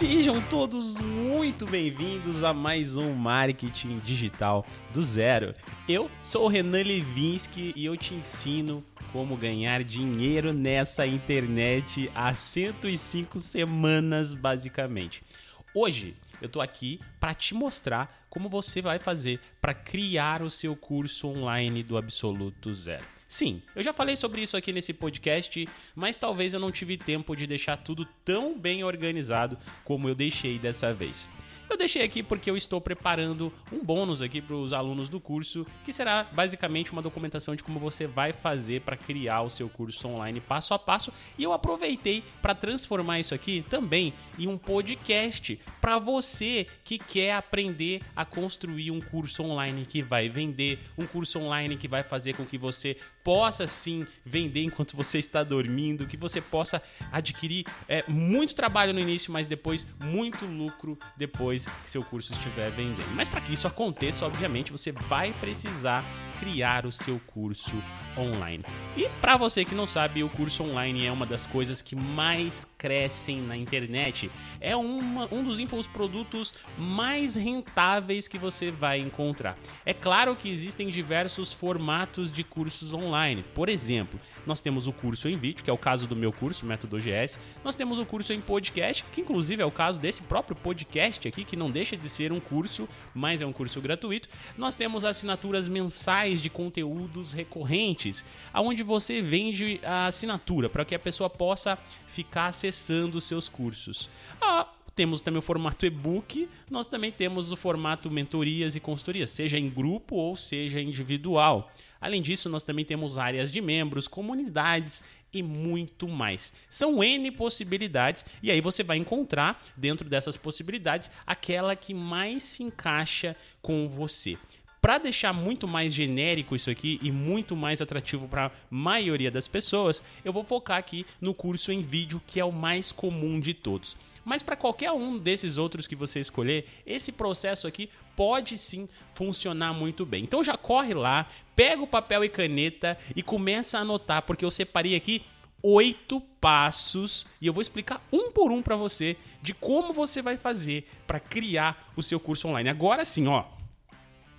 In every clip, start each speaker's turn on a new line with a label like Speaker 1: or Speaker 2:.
Speaker 1: Sejam todos muito bem-vindos a mais um Marketing Digital do Zero. Eu sou o Renan Levinsky e eu te ensino como ganhar dinheiro nessa internet há 105 semanas, basicamente. Hoje eu tô aqui para te mostrar como você vai fazer para criar o seu curso online do absoluto zero. Sim, eu já falei sobre isso aqui nesse podcast, mas talvez eu não tive tempo de deixar tudo tão bem organizado como eu deixei dessa vez. Eu deixei aqui porque eu estou preparando um bônus aqui para os alunos do curso, que será basicamente uma documentação de como você vai fazer para criar o seu curso online passo a passo. E eu aproveitei para transformar isso aqui também em um podcast para você que quer aprender a construir um curso online que vai vender, um curso online que vai fazer com que você possa sim vender enquanto você está dormindo, que você possa adquirir é, muito trabalho no início, mas depois muito lucro depois que seu curso estiver vendendo. Mas para que isso aconteça, obviamente, você vai precisar criar o seu curso online. E para você que não sabe, o curso online é uma das coisas que mais crescem na internet. É uma, um dos infoprodutos mais rentáveis que você vai encontrar. É claro que existem diversos formatos de cursos online. Por exemplo, nós temos o curso em vídeo, que é o caso do meu curso, Método OGS. Nós temos o curso em podcast, que inclusive é o caso desse próprio podcast aqui, que não deixa de ser um curso, mas é um curso gratuito. Nós temos assinaturas mensais de conteúdos recorrentes, aonde você vende a assinatura para que a pessoa possa ficar acessando os seus cursos. Ah, temos também o formato e-book, nós também temos o formato mentorias e consultorias, seja em grupo ou seja individual. Além disso, nós também temos áreas de membros, comunidades e muito mais. São N possibilidades e aí você vai encontrar dentro dessas possibilidades aquela que mais se encaixa com você. Para deixar muito mais genérico isso aqui e muito mais atrativo para a maioria das pessoas, eu vou focar aqui no curso em vídeo que é o mais comum de todos. Mas para qualquer um desses outros que você escolher, esse processo aqui pode sim funcionar muito bem. Então já corre lá, pega o papel e caneta e começa a anotar, porque eu separei aqui oito passos e eu vou explicar um por um para você de como você vai fazer para criar o seu curso online. Agora sim, ó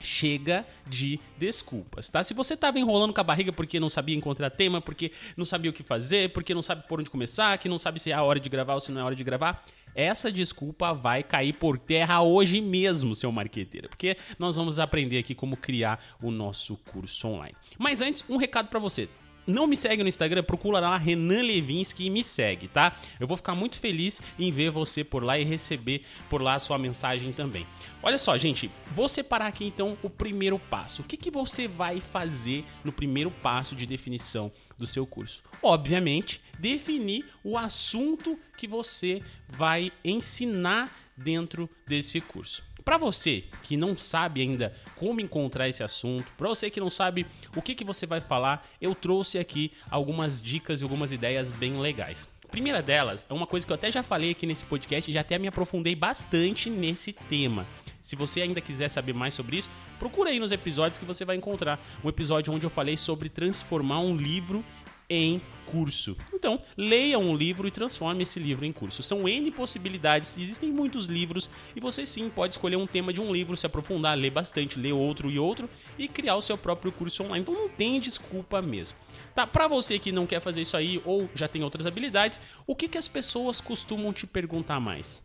Speaker 1: chega de desculpas, tá? Se você tava enrolando com a barriga porque não sabia encontrar tema, porque não sabia o que fazer, porque não sabe por onde começar, que não sabe se é a hora de gravar ou se não é a hora de gravar, essa desculpa vai cair por terra hoje mesmo, seu marqueteiro, porque nós vamos aprender aqui como criar o nosso curso online. Mas antes, um recado para você não me segue no Instagram, procura lá Renan Levinsky e me segue, tá? Eu vou ficar muito feliz em ver você por lá e receber por lá a sua mensagem também. Olha só, gente, vou separar aqui então o primeiro passo. O que, que você vai fazer no primeiro passo de definição do seu curso? Obviamente, definir o assunto que você vai ensinar dentro desse curso. Para você que não sabe ainda como encontrar esse assunto, para você que não sabe o que, que você vai falar, eu trouxe aqui algumas dicas e algumas ideias bem legais. Primeira delas é uma coisa que eu até já falei aqui nesse podcast e já até me aprofundei bastante nesse tema. Se você ainda quiser saber mais sobre isso, procura aí nos episódios que você vai encontrar um episódio onde eu falei sobre transformar um livro em curso. Então, leia um livro e transforme esse livro em curso. São N possibilidades, existem muitos livros e você sim pode escolher um tema de um livro, se aprofundar, ler bastante, ler outro e outro e criar o seu próprio curso online. Então não tem desculpa mesmo. Tá, para você que não quer fazer isso aí ou já tem outras habilidades, o que, que as pessoas costumam te perguntar mais?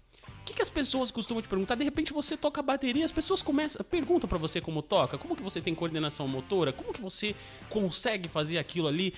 Speaker 1: Que, que as pessoas costumam te perguntar? De repente você toca bateria, as pessoas começam, perguntam para você como toca, como que você tem coordenação motora, como que você consegue fazer aquilo ali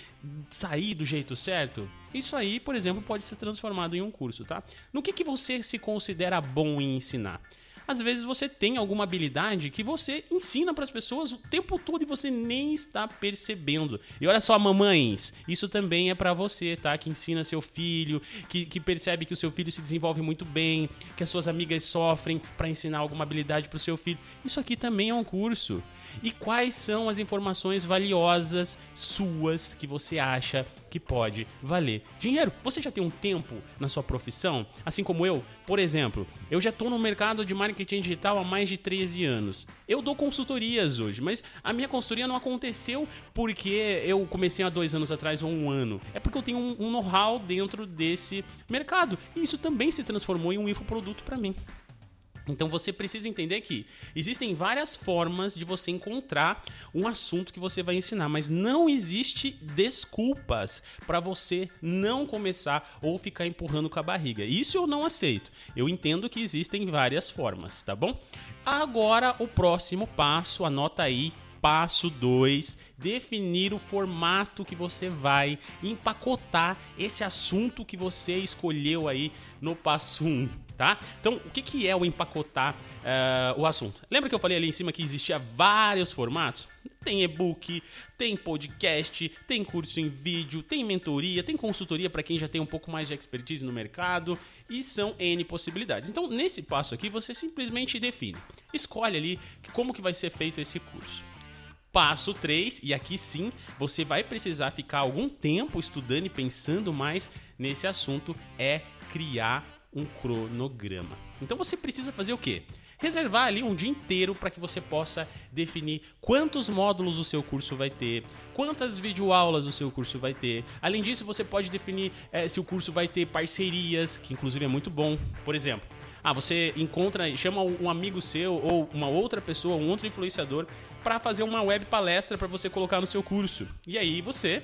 Speaker 1: sair do jeito certo? Isso aí, por exemplo, pode ser transformado em um curso, tá? No que, que você se considera bom em ensinar? Às vezes você tem alguma habilidade que você ensina para as pessoas o tempo todo e você nem está percebendo. E olha só, mamães, isso também é para você, tá? Que ensina seu filho, que, que percebe que o seu filho se desenvolve muito bem, que as suas amigas sofrem para ensinar alguma habilidade para o seu filho. Isso aqui também é um curso. E quais são as informações valiosas suas que você acha que pode valer dinheiro. Você já tem um tempo na sua profissão, assim como eu? Por exemplo, eu já estou no mercado de marketing digital há mais de 13 anos. Eu dou consultorias hoje, mas a minha consultoria não aconteceu porque eu comecei há dois anos atrás ou um ano. É porque eu tenho um, um know-how dentro desse mercado. E isso também se transformou em um infoproduto para mim. Então você precisa entender que existem várias formas de você encontrar um assunto que você vai ensinar, mas não existe desculpas para você não começar ou ficar empurrando com a barriga. Isso eu não aceito. Eu entendo que existem várias formas, tá bom? Agora o próximo passo, anota aí, Passo 2: definir o formato que você vai empacotar esse assunto que você escolheu aí no passo 1. Um tá? Então, o que, que é o empacotar uh, o assunto? Lembra que eu falei ali em cima que existia vários formatos? Tem e-book, tem podcast, tem curso em vídeo, tem mentoria, tem consultoria para quem já tem um pouco mais de expertise no mercado e são N possibilidades. Então, nesse passo aqui, você simplesmente define. Escolhe ali como que vai ser feito esse curso. Passo 3, e aqui sim você vai precisar ficar algum tempo estudando e pensando mais nesse assunto, é criar um cronograma. Então você precisa fazer o quê? Reservar ali um dia inteiro para que você possa definir quantos módulos o seu curso vai ter, quantas videoaulas o seu curso vai ter. Além disso, você pode definir é, se o curso vai ter parcerias, que inclusive é muito bom. Por exemplo, ah, você encontra, chama um amigo seu ou uma outra pessoa, um outro influenciador, para fazer uma web palestra para você colocar no seu curso. E aí você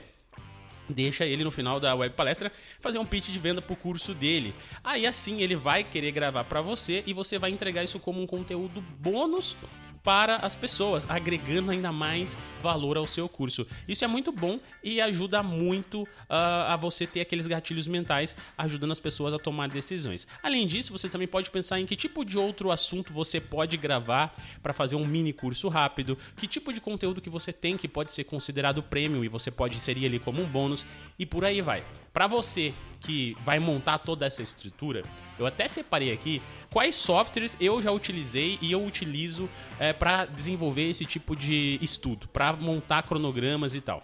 Speaker 1: deixa ele no final da web palestra fazer um pitch de venda pro curso dele. Aí assim ele vai querer gravar para você e você vai entregar isso como um conteúdo bônus para as pessoas, agregando ainda mais valor ao seu curso. Isso é muito bom e ajuda muito uh, a você ter aqueles gatilhos mentais, ajudando as pessoas a tomar decisões. Além disso, você também pode pensar em que tipo de outro assunto você pode gravar para fazer um mini curso rápido, que tipo de conteúdo que você tem que pode ser considerado premium e você pode inserir ali como um bônus e por aí vai. Para você que vai montar toda essa estrutura, eu até separei aqui quais softwares eu já utilizei e eu utilizo é, para desenvolver esse tipo de estudo, para montar cronogramas e tal.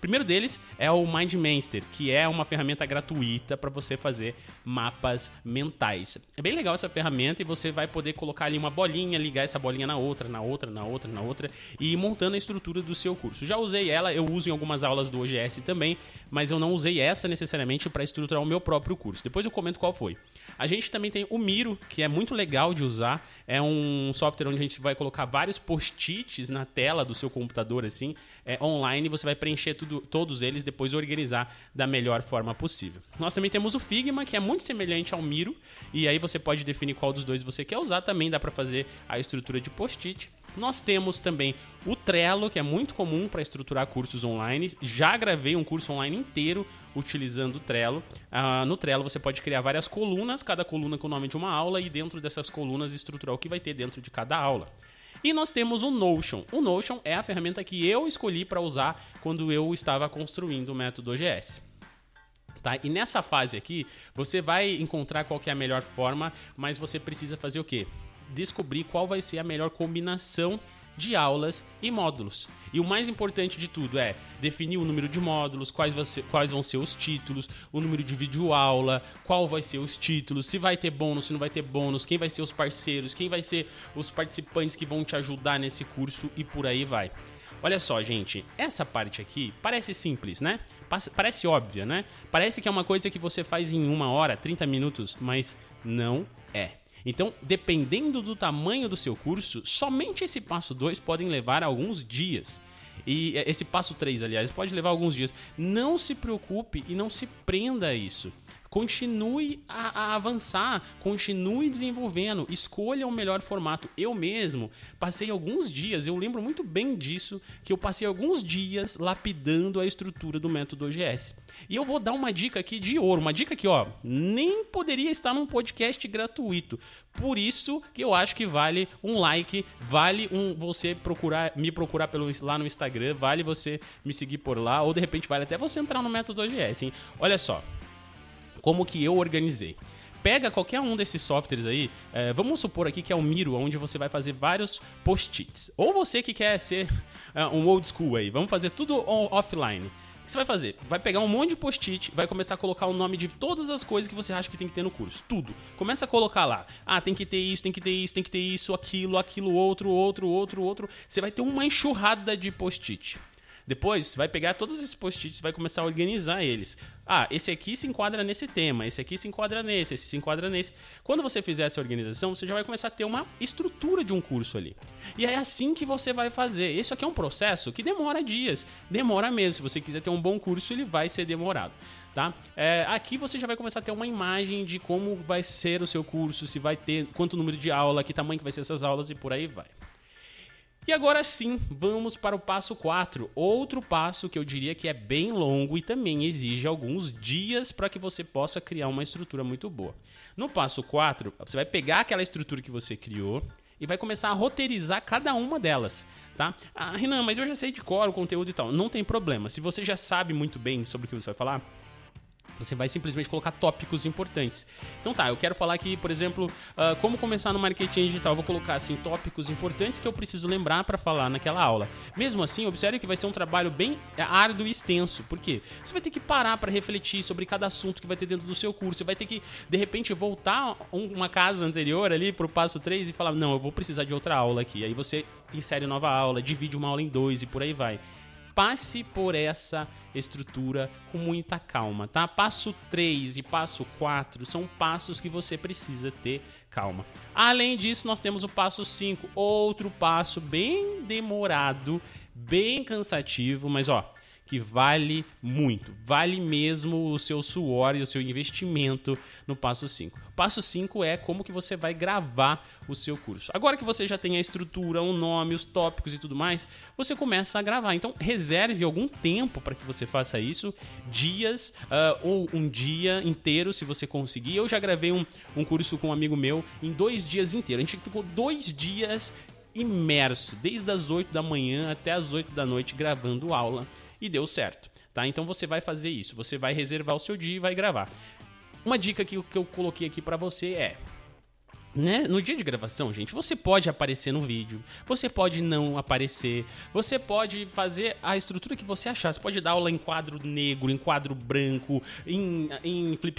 Speaker 1: Primeiro deles é o MindMaster, que é uma ferramenta gratuita para você fazer mapas mentais. É bem legal essa ferramenta e você vai poder colocar ali uma bolinha, ligar essa bolinha na outra, na outra, na outra, na outra e ir montando a estrutura do seu curso. Já usei ela, eu uso em algumas aulas do OGS também, mas eu não usei essa necessariamente para estruturar o meu próprio curso. Depois eu comento qual foi. A gente também tem o Miro, que é muito legal de usar. É um software onde a gente vai colocar vários post-its na tela do seu computador, assim, é, online. Você vai preencher tudo, todos eles, depois organizar da melhor forma possível. Nós também temos o Figma, que é muito semelhante ao Miro, e aí você pode definir qual dos dois você quer usar. Também dá para fazer a estrutura de post-it. Nós temos também o Trello, que é muito comum para estruturar cursos online. Já gravei um curso online inteiro utilizando o Trello. Uh, no Trello você pode criar várias colunas, cada coluna com o nome de uma aula, e dentro dessas colunas estruturar o que vai ter dentro de cada aula. E nós temos o Notion. O Notion é a ferramenta que eu escolhi para usar quando eu estava construindo o método OGS. Tá? E nessa fase aqui, você vai encontrar qual é a melhor forma, mas você precisa fazer o quê? descobrir qual vai ser a melhor combinação de aulas e módulos. E o mais importante de tudo é definir o número de módulos, quais, ser, quais vão ser os títulos, o número de vídeo aula, qual vai ser os títulos, se vai ter bônus, se não vai ter bônus, quem vai ser os parceiros, quem vai ser os participantes que vão te ajudar nesse curso e por aí vai. Olha só, gente, essa parte aqui parece simples, né? Parece óbvia, né? Parece que é uma coisa que você faz em uma hora, 30 minutos, mas não é. Então, dependendo do tamanho do seu curso, somente esse passo 2 podem levar alguns dias. E esse passo 3, aliás, pode levar alguns dias. Não se preocupe e não se prenda a isso. Continue a, a, avançar, continue desenvolvendo, escolha o melhor formato. Eu mesmo passei alguns dias, eu lembro muito bem disso, que eu passei alguns dias lapidando a estrutura do método OGS. E eu vou dar uma dica aqui de ouro, uma dica que, ó, nem poderia estar num podcast gratuito. Por isso que eu acho que vale um like, vale um você procurar, me procurar pelo, lá no Instagram, vale você me seguir por lá, ou de repente vale até você entrar no método OGS, hein? Olha só como que eu organizei. Pega qualquer um desses softwares aí, é, vamos supor aqui que é o Miro, onde você vai fazer vários post-its. Ou você que quer ser é, um old school aí, vamos fazer tudo offline. que você vai fazer? Vai pegar um monte de post-it, vai começar a colocar o nome de todas as coisas que você acha que tem que ter no curso. Tudo. Começa a colocar lá. Ah, tem que ter isso, tem que ter isso, tem que ter isso, aquilo, aquilo, outro, outro, outro, outro. Você vai ter uma enxurrada de post-it. Depois, vai pegar todos esses post-its e vai começar a organizar eles. Ah, esse aqui se enquadra nesse tema, esse aqui se enquadra nesse, esse se enquadra nesse. Quando você fizer essa organização, você já vai começar a ter uma estrutura de um curso ali. E é assim que você vai fazer. Isso aqui é um processo que demora dias. Demora mesmo. Se você quiser ter um bom curso, ele vai ser demorado. Tá? É, aqui você já vai começar a ter uma imagem de como vai ser o seu curso, se vai ter quanto número de aula, que tamanho que vai ser essas aulas e por aí vai. E agora sim, vamos para o passo 4. Outro passo que eu diria que é bem longo e também exige alguns dias para que você possa criar uma estrutura muito boa. No passo 4, você vai pegar aquela estrutura que você criou e vai começar a roteirizar cada uma delas, tá? Ah, Renan, mas eu já sei de cor o conteúdo e tal. Não tem problema. Se você já sabe muito bem sobre o que você vai falar, você vai simplesmente colocar tópicos importantes. Então tá, eu quero falar aqui, por exemplo, uh, como começar no marketing digital. Eu vou colocar assim tópicos importantes que eu preciso lembrar para falar naquela aula. Mesmo assim, observe que vai ser um trabalho bem é, árduo e extenso. Por quê? Você vai ter que parar para refletir sobre cada assunto que vai ter dentro do seu curso. Você vai ter que, de repente, voltar uma casa anterior ali pro passo 3 e falar: "Não, eu vou precisar de outra aula aqui". Aí você insere nova aula, divide uma aula em dois e por aí vai passe por essa estrutura com muita calma, tá? Passo 3 e passo 4 são passos que você precisa ter calma. Além disso, nós temos o passo 5, outro passo bem demorado, bem cansativo, mas ó, que vale muito. Vale mesmo o seu suor e o seu investimento no passo 5. Passo 5 é como que você vai gravar o seu curso. Agora que você já tem a estrutura, o nome, os tópicos e tudo mais, você começa a gravar. Então, reserve algum tempo para que você faça isso, dias uh, ou um dia inteiro, se você conseguir. Eu já gravei um, um curso com um amigo meu em dois dias inteiros. A gente ficou dois dias imerso, desde as 8 da manhã até as 8 da noite, gravando aula e deu certo, tá? Então você vai fazer isso, você vai reservar o seu dia e vai gravar. Uma dica que, eu coloquei aqui para você é né? No dia de gravação, gente, você pode aparecer no vídeo, você pode não aparecer, você pode fazer a estrutura que você achar. Você pode dar aula em quadro negro, em quadro branco, em, em flip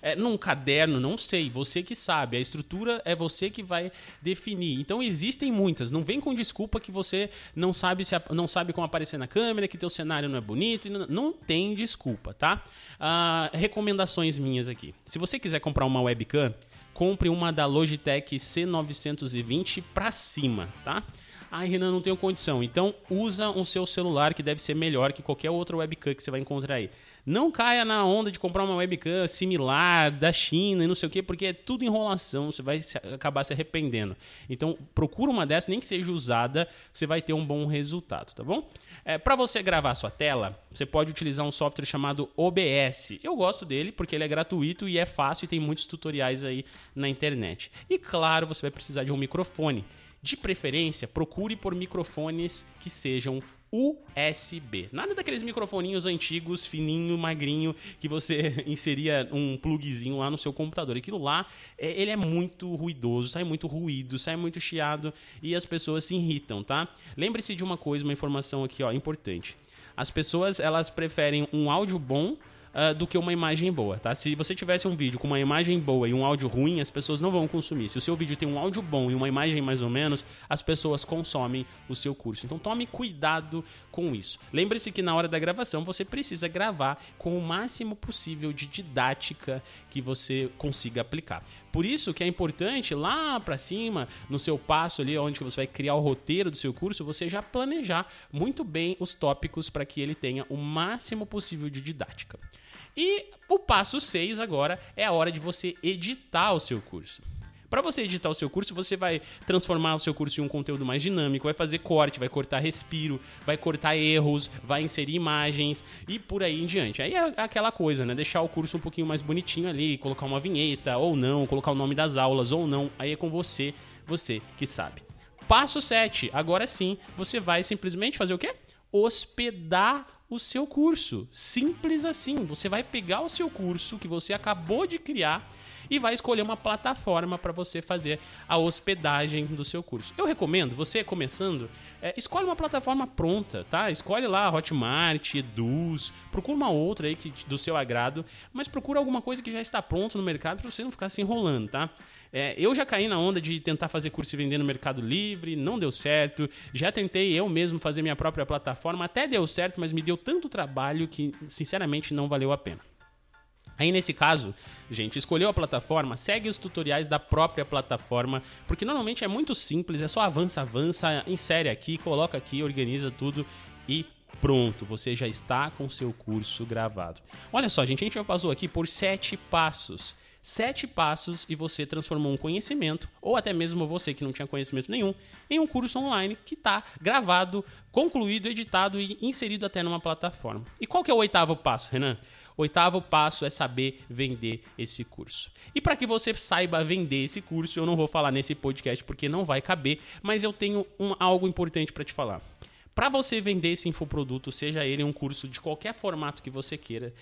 Speaker 1: é, num caderno, não sei, você que sabe. A estrutura é você que vai definir. Então existem muitas. Não vem com desculpa que você não sabe se não sabe como aparecer na câmera, que teu cenário não é bonito. Não, não tem desculpa, tá? Ah, recomendações minhas aqui. Se você quiser comprar uma webcam compre uma da Logitech C920 para cima, tá? Ai, Renan, não tenho condição. Então, usa o seu celular que deve ser melhor que qualquer outra webcam que você vai encontrar aí. Não caia na onda de comprar uma webcam similar da China e não sei o que, porque é tudo enrolação, você vai acabar se arrependendo. Então, procura uma dessas, nem que seja usada, você vai ter um bom resultado, tá bom? É, Para você gravar sua tela, você pode utilizar um software chamado OBS. Eu gosto dele porque ele é gratuito e é fácil e tem muitos tutoriais aí na internet. E claro, você vai precisar de um microfone. De preferência, procure por microfones que sejam USB. Nada daqueles microfoninhos antigos, fininho, magrinho, que você inseria um plugzinho lá no seu computador. Aquilo lá, é, ele é muito ruidoso, sai muito ruído, sai muito chiado e as pessoas se irritam, tá? Lembre-se de uma coisa, uma informação aqui, ó, importante. As pessoas, elas preferem um áudio bom uh, do que uma imagem boa, tá? Se você tivesse um vídeo com uma imagem boa e um áudio ruim, as pessoas não vão consumir. Se o seu vídeo tem um áudio bom e uma imagem mais ou menos, as pessoas consomem o seu curso. Então tome cuidado com isso. Lembre-se que na hora da gravação você precisa gravar com o máximo possível de didática que você consiga aplicar. Por isso que é importante lá para cima, no seu passo ali onde você vai criar o roteiro do seu curso, você já planejar muito bem os tópicos para que ele tenha o máximo possível de didática. E o passo 6 agora é a hora de você editar o seu curso. Para você editar o seu curso, você vai transformar o seu curso em um conteúdo mais dinâmico, vai fazer corte, vai cortar respiro, vai cortar erros, vai inserir imagens e por aí em diante. Aí é aquela coisa, né? Deixar o curso um pouquinho mais bonitinho ali, colocar uma vinheta ou não, colocar o nome das aulas ou não. Aí é com você, você que sabe. Passo 7. Agora sim, você vai simplesmente fazer o quê? Hospedar o seu curso. Simples assim. Você vai pegar o seu curso que você acabou de criar e vai escolher uma plataforma para você fazer a hospedagem do seu curso. Eu recomendo, você começando, é, escolhe uma plataforma pronta, tá? Escolhe lá Hotmart, Eduz, procura uma outra aí que, do seu agrado, mas procura alguma coisa que já está pronto no mercado para você não ficar se enrolando, tá? É, eu já caí na onda de tentar fazer curso e vender no Mercado Livre, não deu certo. Já tentei eu mesmo fazer minha própria plataforma, até deu certo, mas me deu tanto trabalho que, sinceramente, não valeu a pena. Aí nesse caso, gente, escolheu a plataforma, segue os tutoriais da própria plataforma, porque normalmente é muito simples, é só avança, avança, insere aqui, coloca aqui, organiza tudo e pronto, você já está com seu curso gravado. Olha só, gente, a gente já passou aqui por sete passos sete passos e você transformou um conhecimento, ou até mesmo você que não tinha conhecimento nenhum, em um curso online que está gravado, concluído, editado e inserido até numa plataforma. E qual que é o oitavo passo, Renan? Oitavo passo é saber vender esse curso. E para que você saiba vender esse curso, eu não vou falar nesse podcast porque não vai caber, mas eu tenho um, algo importante para te falar. Para você vender esse infoproduto, seja ele um curso de qualquer formato que você queira,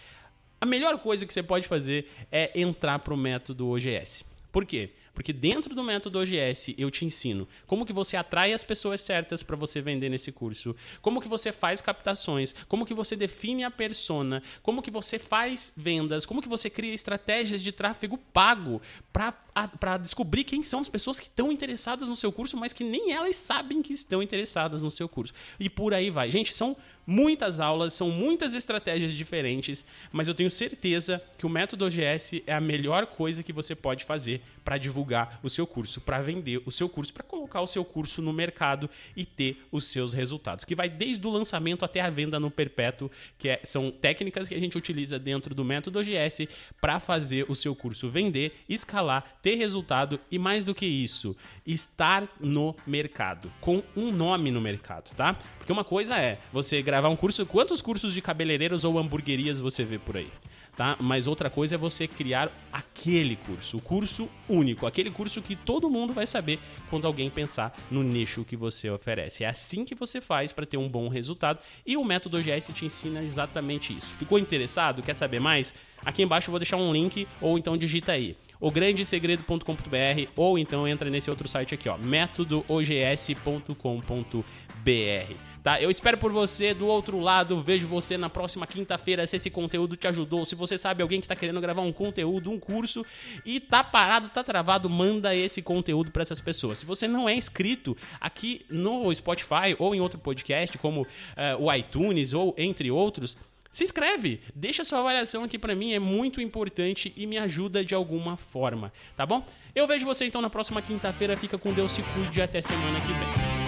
Speaker 1: a melhor coisa que você pode fazer é entrar para o método OGS. Por quê? Porque dentro do método OGS eu te ensino como que você atrai as pessoas certas para você vender nesse curso, como que você faz captações, como que você define a persona, como que você faz vendas, como que você cria estratégias de tráfego pago para descobrir quem são as pessoas que estão interessadas no seu curso, mas que nem elas sabem que estão interessadas no seu curso. E por aí vai. Gente, são muitas aulas, são muitas estratégias diferentes, mas eu tenho certeza que o método OGS é a melhor coisa que você pode fazer para divulgar o seu curso, para vender o seu curso, para colocar o seu curso no mercado e ter os seus resultados. Que vai desde o lançamento até a venda no perpétuo, que é, são técnicas que a gente utiliza dentro do método OGS para fazer o seu curso vender, escalar, ter resultado e mais do que isso, estar no mercado, com um nome no mercado, tá? Porque uma coisa é você gravar um curso, quantos cursos de cabeleireiros ou hamburguerias você vê por aí? Tá? Mas outra coisa é você criar aquele curso, o curso único, aquele curso que todo mundo vai saber quando alguém pensar no nicho que você oferece. É assim que você faz para ter um bom resultado e o método OGS te ensina exatamente isso. Ficou interessado? Quer saber mais? Aqui embaixo eu vou deixar um link ou então digita aí ograndesegredo.com.br ou então entra nesse outro site aqui, ó, métodoogs.com.br BR, tá? Eu espero por você do outro lado, vejo você na próxima quinta-feira se esse conteúdo te ajudou, se você sabe alguém que tá querendo gravar um conteúdo, um curso e tá parado, tá travado, manda esse conteúdo para essas pessoas. Se você não é inscrito aqui no Spotify ou em outro podcast como uh, o iTunes ou entre outros, se inscreve, deixa sua avaliação aqui para mim, é muito importante e me ajuda de alguma forma, tá bom? Eu vejo você então na próxima quinta-feira, fica com Deus, se cuide até semana que vem.